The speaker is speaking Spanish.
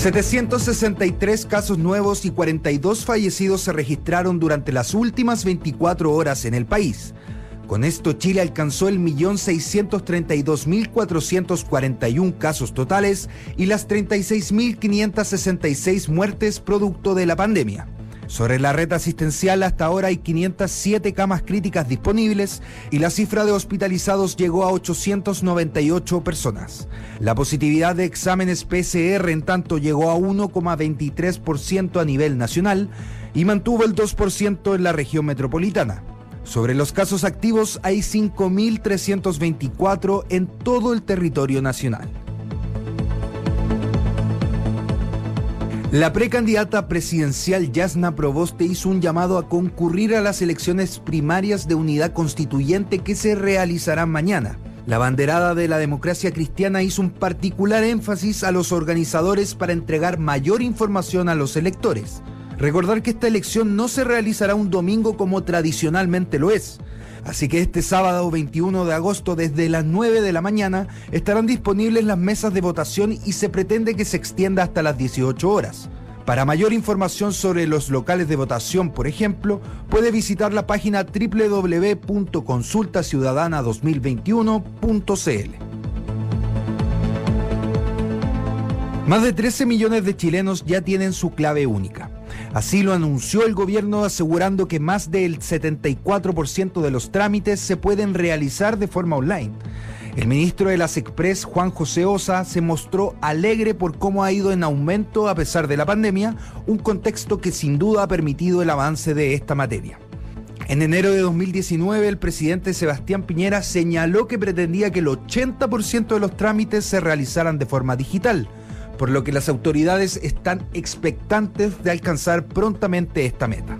763 casos nuevos y 42 fallecidos se registraron durante las últimas 24 horas en el país. Con esto, Chile alcanzó el millón casos totales y las 36.566 muertes producto de la pandemia. Sobre la red asistencial, hasta ahora hay 507 camas críticas disponibles y la cifra de hospitalizados llegó a 898 personas. La positividad de exámenes PCR, en tanto, llegó a 1,23% a nivel nacional y mantuvo el 2% en la región metropolitana. Sobre los casos activos hay 5.324 en todo el territorio nacional. La precandidata presidencial Yasna Proboste hizo un llamado a concurrir a las elecciones primarias de unidad constituyente que se realizarán mañana. La banderada de la democracia cristiana hizo un particular énfasis a los organizadores para entregar mayor información a los electores. Recordar que esta elección no se realizará un domingo como tradicionalmente lo es. Así que este sábado 21 de agosto desde las 9 de la mañana estarán disponibles las mesas de votación y se pretende que se extienda hasta las 18 horas. Para mayor información sobre los locales de votación, por ejemplo, puede visitar la página www.consultaciudadana2021.cl. Más de 13 millones de chilenos ya tienen su clave única. Así lo anunció el gobierno asegurando que más del 74% de los trámites se pueden realizar de forma online. El ministro de las Express, Juan José Osa, se mostró alegre por cómo ha ido en aumento a pesar de la pandemia, un contexto que sin duda ha permitido el avance de esta materia. En enero de 2019, el presidente Sebastián Piñera señaló que pretendía que el 80% de los trámites se realizaran de forma digital por lo que las autoridades están expectantes de alcanzar prontamente esta meta.